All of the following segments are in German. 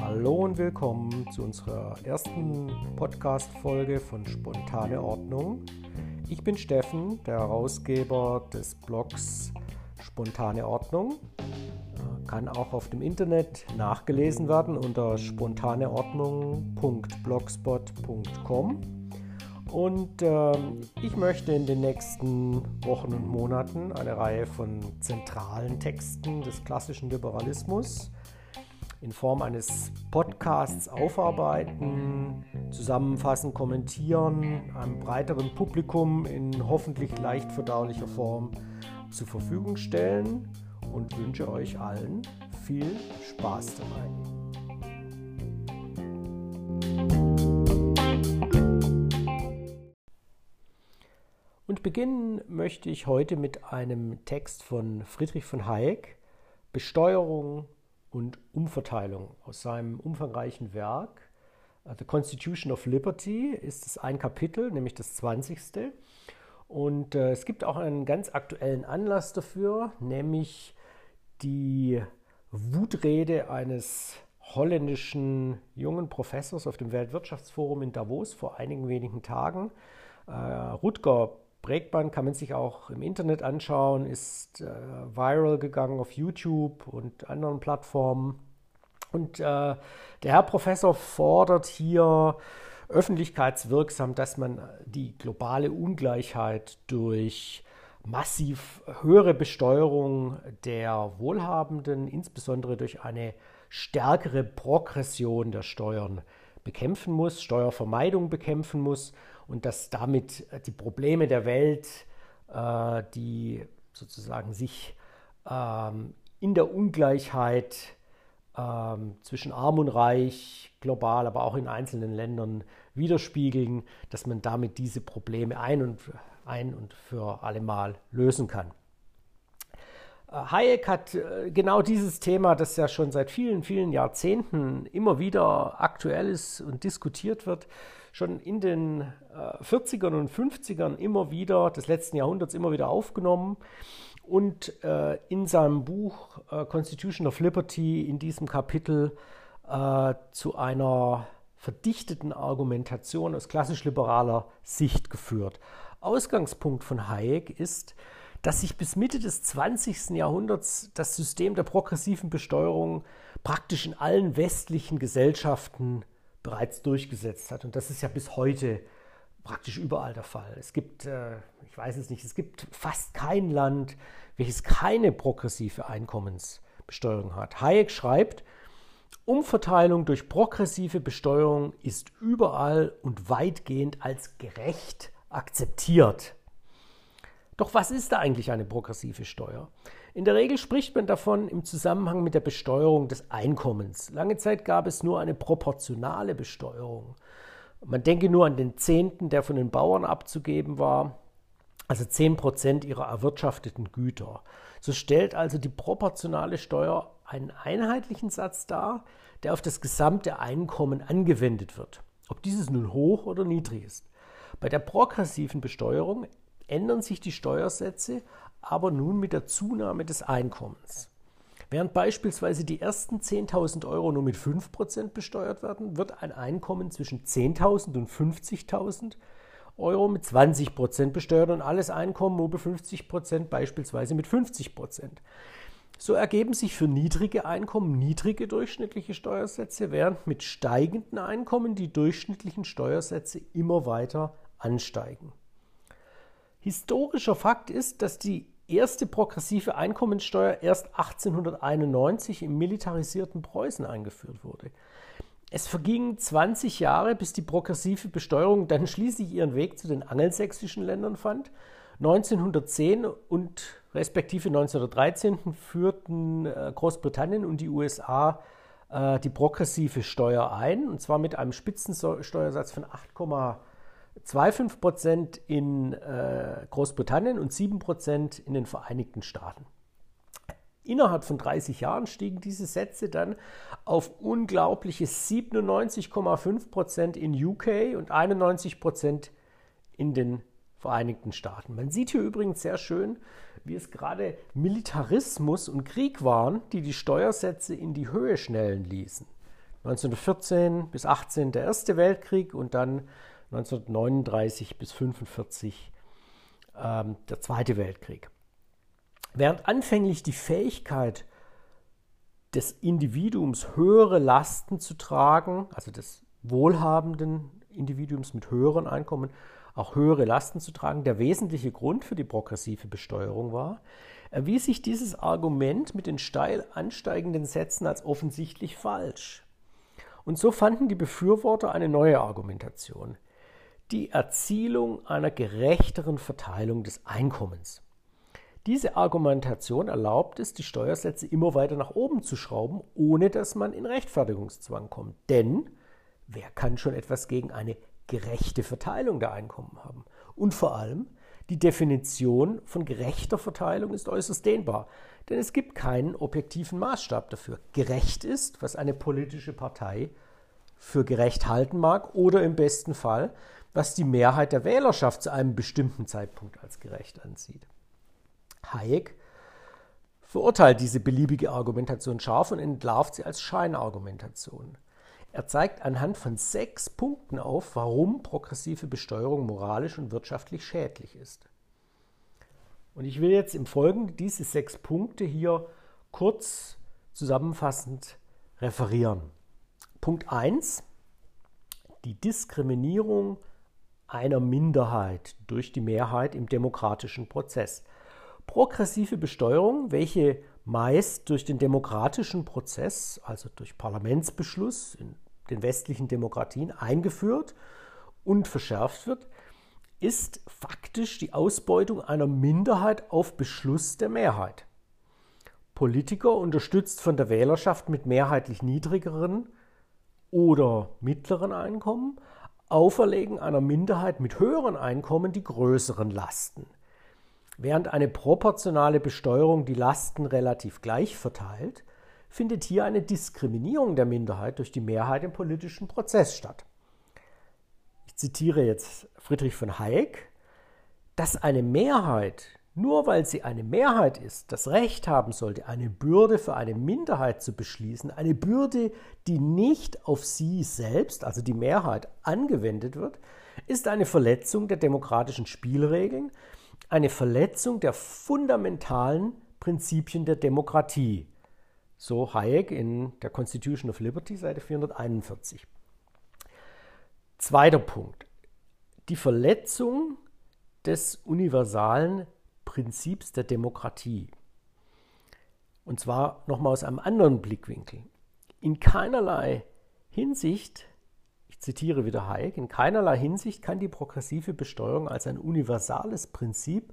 Hallo und willkommen zu unserer ersten Podcast-Folge von Spontane Ordnung. Ich bin Steffen, der Herausgeber des Blogs Spontane Ordnung. Kann auch auf dem Internet nachgelesen werden unter spontaneordnung.blogspot.com. Und äh, ich möchte in den nächsten Wochen und Monaten eine Reihe von zentralen Texten des klassischen Liberalismus in Form eines Podcasts aufarbeiten, zusammenfassen, kommentieren, einem breiteren Publikum in hoffentlich leicht verdaulicher Form zur Verfügung stellen und wünsche euch allen viel Spaß dabei. Und beginnen möchte ich heute mit einem Text von Friedrich von Hayek, Besteuerung und Umverteilung. Aus seinem umfangreichen Werk uh, The Constitution of Liberty ist es ein Kapitel, nämlich das 20. Und äh, es gibt auch einen ganz aktuellen Anlass dafür, nämlich die Wutrede eines holländischen jungen Professors auf dem Weltwirtschaftsforum in Davos vor einigen wenigen Tagen. Äh, Rutger Bregmann kann man sich auch im Internet anschauen, ist äh, viral gegangen auf YouTube und anderen Plattformen. Und äh, der Herr Professor fordert hier öffentlichkeitswirksam, dass man die globale Ungleichheit durch massiv höhere Besteuerung der Wohlhabenden, insbesondere durch eine stärkere Progression der Steuern bekämpfen muss, Steuervermeidung bekämpfen muss und dass damit äh, die Probleme der Welt, äh, die sozusagen sich ähm, in der Ungleichheit ähm, zwischen Arm und Reich, global, aber auch in einzelnen Ländern widerspiegeln, dass man damit diese Probleme ein und, ein und für allemal lösen kann. Äh, Hayek hat genau dieses Thema, das ja schon seit vielen, vielen Jahrzehnten immer wieder aktuell ist und diskutiert wird, schon in den äh, 40ern und 50ern immer wieder, des letzten Jahrhunderts immer wieder aufgenommen und äh, in seinem Buch äh, Constitution of Liberty in diesem Kapitel äh, zu einer verdichteten Argumentation aus klassisch-liberaler Sicht geführt. Ausgangspunkt von Hayek ist, dass sich bis Mitte des 20. Jahrhunderts das System der progressiven Besteuerung praktisch in allen westlichen Gesellschaften bereits durchgesetzt hat. Und das ist ja bis heute praktisch überall der Fall. Es gibt, äh, ich weiß es nicht, es gibt fast kein Land, welches keine progressive Einkommensbesteuerung hat. Hayek schreibt, Umverteilung durch progressive Besteuerung ist überall und weitgehend als gerecht akzeptiert. Doch was ist da eigentlich eine progressive Steuer? In der Regel spricht man davon im Zusammenhang mit der Besteuerung des Einkommens. Lange Zeit gab es nur eine proportionale Besteuerung. Man denke nur an den Zehnten, der von den Bauern abzugeben war, also 10 Prozent ihrer erwirtschafteten Güter. So stellt also die proportionale Steuer einen einheitlichen Satz dar, der auf das gesamte Einkommen angewendet wird, ob dieses nun hoch oder niedrig ist. Bei der progressiven Besteuerung ändern sich die Steuersätze aber nun mit der Zunahme des Einkommens. Während beispielsweise die ersten 10.000 Euro nur mit 5% besteuert werden, wird ein Einkommen zwischen 10.000 und 50.000 Euro mit 20% besteuert und alles Einkommen über 50% beispielsweise mit 50%. So ergeben sich für niedrige Einkommen niedrige durchschnittliche Steuersätze, während mit steigenden Einkommen die durchschnittlichen Steuersätze immer weiter ansteigen. Historischer Fakt ist, dass die erste progressive Einkommensteuer erst 1891 im militarisierten Preußen eingeführt wurde. Es vergingen 20 Jahre, bis die progressive Besteuerung dann schließlich ihren Weg zu den angelsächsischen Ländern fand. 1910 und respektive 1913 führten äh, Großbritannien und die USA äh, die progressive Steuer ein, und zwar mit einem Spitzensteuersatz von 8,5 2,5 Prozent in äh, Großbritannien und 7 Prozent in den Vereinigten Staaten. Innerhalb von 30 Jahren stiegen diese Sätze dann auf unglaubliche 97,5 Prozent in UK und 91 Prozent in den Vereinigten Staaten. Man sieht hier übrigens sehr schön, wie es gerade Militarismus und Krieg waren, die die Steuersätze in die Höhe schnellen ließen. 1914 bis 18 der Erste Weltkrieg und dann 1939 bis 1945 ähm, der Zweite Weltkrieg. Während anfänglich die Fähigkeit des Individuums höhere Lasten zu tragen, also des wohlhabenden Individuums mit höheren Einkommen, auch höhere Lasten zu tragen, der wesentliche Grund für die progressive Besteuerung war, erwies sich dieses Argument mit den steil ansteigenden Sätzen als offensichtlich falsch. Und so fanden die Befürworter eine neue Argumentation, die Erzielung einer gerechteren Verteilung des Einkommens. Diese Argumentation erlaubt es, die Steuersätze immer weiter nach oben zu schrauben, ohne dass man in Rechtfertigungszwang kommt. Denn wer kann schon etwas gegen eine gerechte Verteilung der Einkommen haben? Und vor allem, die Definition von gerechter Verteilung ist äußerst dehnbar, denn es gibt keinen objektiven Maßstab dafür. Gerecht ist, was eine politische Partei für gerecht halten mag oder im besten Fall, was die Mehrheit der Wählerschaft zu einem bestimmten Zeitpunkt als gerecht ansieht. Hayek verurteilt diese beliebige Argumentation scharf und entlarvt sie als Scheinargumentation. Er zeigt anhand von sechs Punkten auf, warum progressive Besteuerung moralisch und wirtschaftlich schädlich ist. Und ich will jetzt im Folgenden diese sechs Punkte hier kurz zusammenfassend referieren. Punkt 1. Die Diskriminierung einer Minderheit durch die Mehrheit im demokratischen Prozess. Progressive Besteuerung, welche meist durch den demokratischen Prozess, also durch Parlamentsbeschluss in den westlichen Demokratien eingeführt und verschärft wird, ist faktisch die Ausbeutung einer Minderheit auf Beschluss der Mehrheit. Politiker, unterstützt von der Wählerschaft mit mehrheitlich niedrigeren oder mittleren Einkommen, auferlegen einer Minderheit mit höheren Einkommen die größeren Lasten. Während eine proportionale Besteuerung die Lasten relativ gleich verteilt, findet hier eine Diskriminierung der Minderheit durch die Mehrheit im politischen Prozess statt. Ich zitiere jetzt Friedrich von Hayek, dass eine Mehrheit, nur weil sie eine Mehrheit ist, das Recht haben sollte, eine Bürde für eine Minderheit zu beschließen, eine Bürde, die nicht auf sie selbst, also die Mehrheit, angewendet wird, ist eine Verletzung der demokratischen Spielregeln, eine Verletzung der fundamentalen Prinzipien der Demokratie. So Hayek in der Constitution of Liberty, Seite 441. Zweiter Punkt. Die Verletzung des universalen Prinzips der Demokratie. Und zwar nochmal aus einem anderen Blickwinkel. In keinerlei Hinsicht zitiere wieder Hayek, in keinerlei Hinsicht kann die progressive Besteuerung als ein universales Prinzip,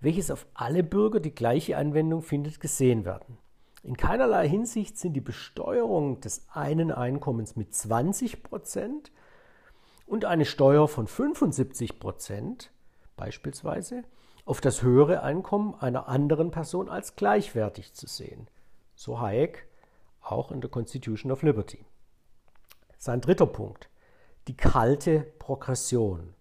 welches auf alle Bürger die gleiche Anwendung findet, gesehen werden. In keinerlei Hinsicht sind die Besteuerung des einen Einkommens mit 20 Prozent und eine Steuer von 75 Prozent beispielsweise auf das höhere Einkommen einer anderen Person als gleichwertig zu sehen. So Hayek auch in der Constitution of Liberty. Sein dritter Punkt die kalte Progression.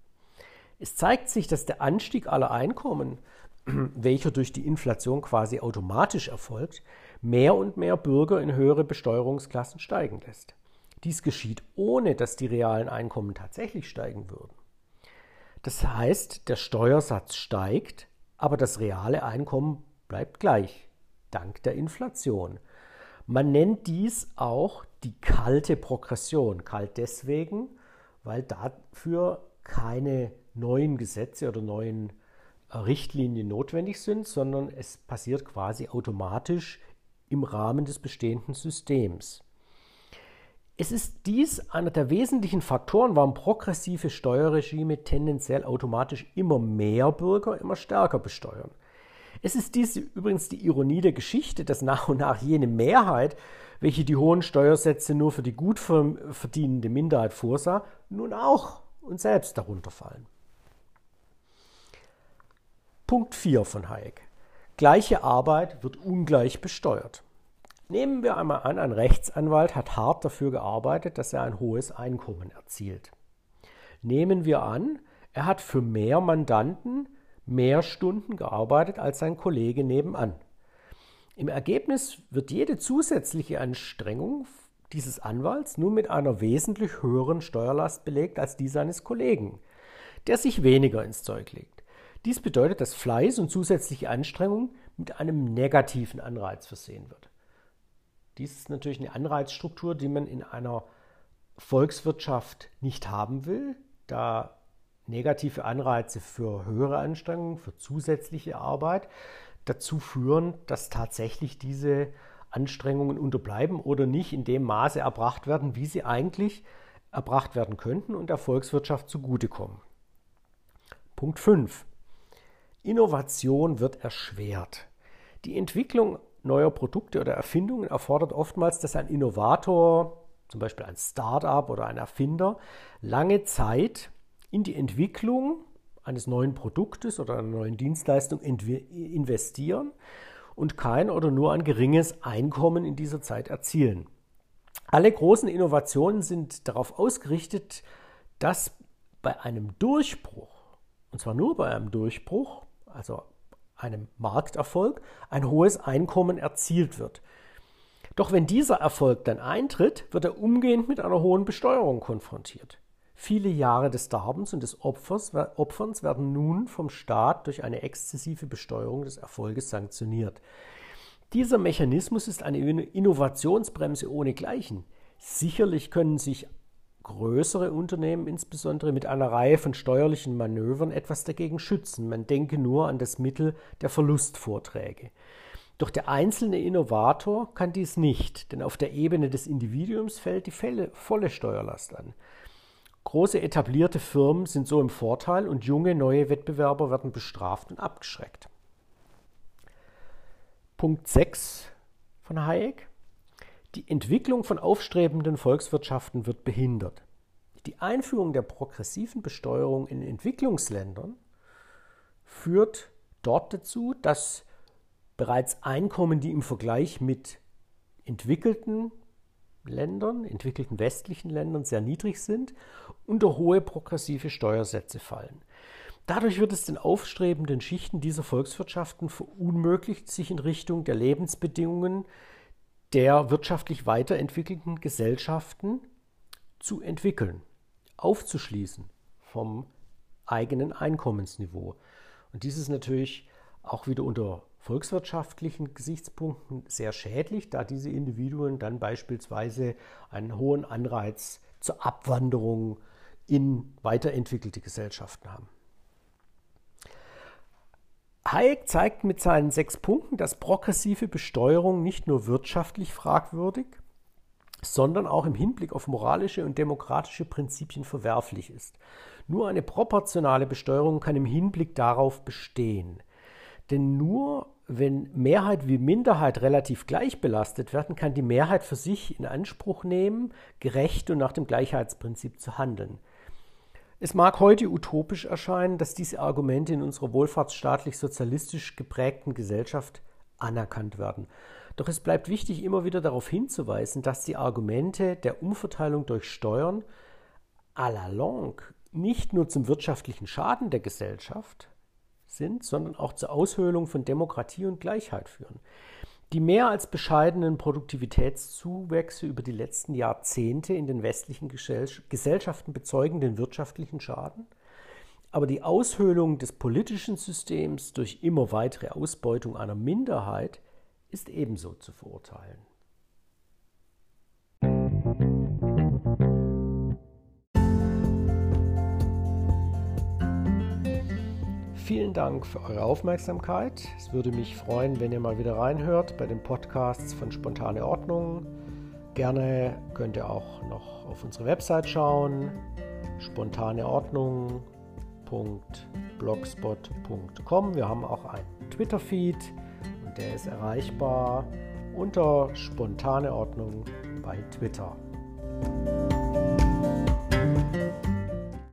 Es zeigt sich, dass der Anstieg aller Einkommen, welcher durch die Inflation quasi automatisch erfolgt, mehr und mehr Bürger in höhere Besteuerungsklassen steigen lässt. Dies geschieht ohne, dass die realen Einkommen tatsächlich steigen würden. Das heißt, der Steuersatz steigt, aber das reale Einkommen bleibt gleich, dank der Inflation. Man nennt dies auch die kalte Progression. Kalt deswegen, weil dafür keine neuen Gesetze oder neuen äh, Richtlinien notwendig sind, sondern es passiert quasi automatisch im Rahmen des bestehenden Systems. Es ist dies einer der wesentlichen Faktoren, warum progressive Steuerregime tendenziell automatisch immer mehr Bürger immer stärker besteuern. Es ist dies übrigens die Ironie der Geschichte, dass nach und nach jene Mehrheit, welche die hohen Steuersätze nur für die gut verdienende Minderheit vorsah, nun auch und selbst darunter fallen. Punkt 4 von Hayek. Gleiche Arbeit wird ungleich besteuert. Nehmen wir einmal an, ein Rechtsanwalt hat hart dafür gearbeitet, dass er ein hohes Einkommen erzielt. Nehmen wir an, Er hat für mehr Mandanten mehr Stunden gearbeitet als sein Kollege nebenan. Im Ergebnis wird jede zusätzliche Anstrengung dieses Anwalts nun mit einer wesentlich höheren Steuerlast belegt als die seines Kollegen, der sich weniger ins Zeug legt. Dies bedeutet, dass Fleiß und zusätzliche Anstrengung mit einem negativen Anreiz versehen wird. Dies ist natürlich eine Anreizstruktur, die man in einer Volkswirtschaft nicht haben will, da negative Anreize für höhere Anstrengungen, für zusätzliche Arbeit dazu führen, dass tatsächlich diese Anstrengungen unterbleiben oder nicht in dem Maße erbracht werden, wie sie eigentlich erbracht werden könnten und der Volkswirtschaft zugutekommen. Punkt 5. Innovation wird erschwert. Die Entwicklung neuer Produkte oder Erfindungen erfordert oftmals, dass ein Innovator, zum Beispiel ein Start-up oder ein Erfinder, lange Zeit in die Entwicklung eines neuen Produktes oder einer neuen Dienstleistung investieren und kein oder nur ein geringes Einkommen in dieser Zeit erzielen. Alle großen Innovationen sind darauf ausgerichtet, dass bei einem Durchbruch, und zwar nur bei einem Durchbruch, also einem Markterfolg, ein hohes Einkommen erzielt wird. Doch wenn dieser Erfolg dann eintritt, wird er umgehend mit einer hohen Besteuerung konfrontiert. Viele Jahre des Darbens und des Opfers, Opferns werden nun vom Staat durch eine exzessive Besteuerung des Erfolges sanktioniert. Dieser Mechanismus ist eine Innovationsbremse ohnegleichen. Sicherlich können sich größere Unternehmen insbesondere mit einer Reihe von steuerlichen Manövern etwas dagegen schützen. Man denke nur an das Mittel der Verlustvorträge. Doch der einzelne Innovator kann dies nicht, denn auf der Ebene des Individuums fällt die volle Steuerlast an. Große etablierte Firmen sind so im Vorteil und junge neue Wettbewerber werden bestraft und abgeschreckt. Punkt 6 von Hayek. Die Entwicklung von aufstrebenden Volkswirtschaften wird behindert. Die Einführung der progressiven Besteuerung in Entwicklungsländern führt dort dazu, dass bereits Einkommen, die im Vergleich mit entwickelten Ländern, entwickelten westlichen Ländern sehr niedrig sind, unter hohe progressive Steuersätze fallen. Dadurch wird es den aufstrebenden Schichten dieser Volkswirtschaften verunmöglicht, sich in Richtung der Lebensbedingungen der wirtschaftlich weiterentwickelten Gesellschaften zu entwickeln, aufzuschließen vom eigenen Einkommensniveau. Und dies ist natürlich auch wieder unter volkswirtschaftlichen Gesichtspunkten sehr schädlich, da diese Individuen dann beispielsweise einen hohen Anreiz zur Abwanderung in weiterentwickelte Gesellschaften haben. Hayek zeigt mit seinen sechs Punkten, dass progressive Besteuerung nicht nur wirtschaftlich fragwürdig, sondern auch im Hinblick auf moralische und demokratische Prinzipien verwerflich ist. Nur eine proportionale Besteuerung kann im Hinblick darauf bestehen. Denn nur wenn Mehrheit wie Minderheit relativ gleich belastet werden, kann die Mehrheit für sich in Anspruch nehmen, gerecht und nach dem Gleichheitsprinzip zu handeln. Es mag heute utopisch erscheinen, dass diese Argumente in unserer wohlfahrtsstaatlich-sozialistisch geprägten Gesellschaft anerkannt werden. Doch es bleibt wichtig, immer wieder darauf hinzuweisen, dass die Argumente der Umverteilung durch Steuern à la longue nicht nur zum wirtschaftlichen Schaden der Gesellschaft sind, sondern auch zur Aushöhlung von Demokratie und Gleichheit führen. Die mehr als bescheidenen Produktivitätszuwächse über die letzten Jahrzehnte in den westlichen Gesellschaften bezeugen den wirtschaftlichen Schaden, aber die Aushöhlung des politischen Systems durch immer weitere Ausbeutung einer Minderheit ist ebenso zu verurteilen. Vielen Dank für eure Aufmerksamkeit. Es würde mich freuen, wenn ihr mal wieder reinhört bei den Podcasts von Spontane Ordnung. Gerne könnt ihr auch noch auf unsere Website schauen, spontaneordnung.blogspot.com. Wir haben auch einen Twitter-Feed und der ist erreichbar unter Spontane Ordnung bei Twitter.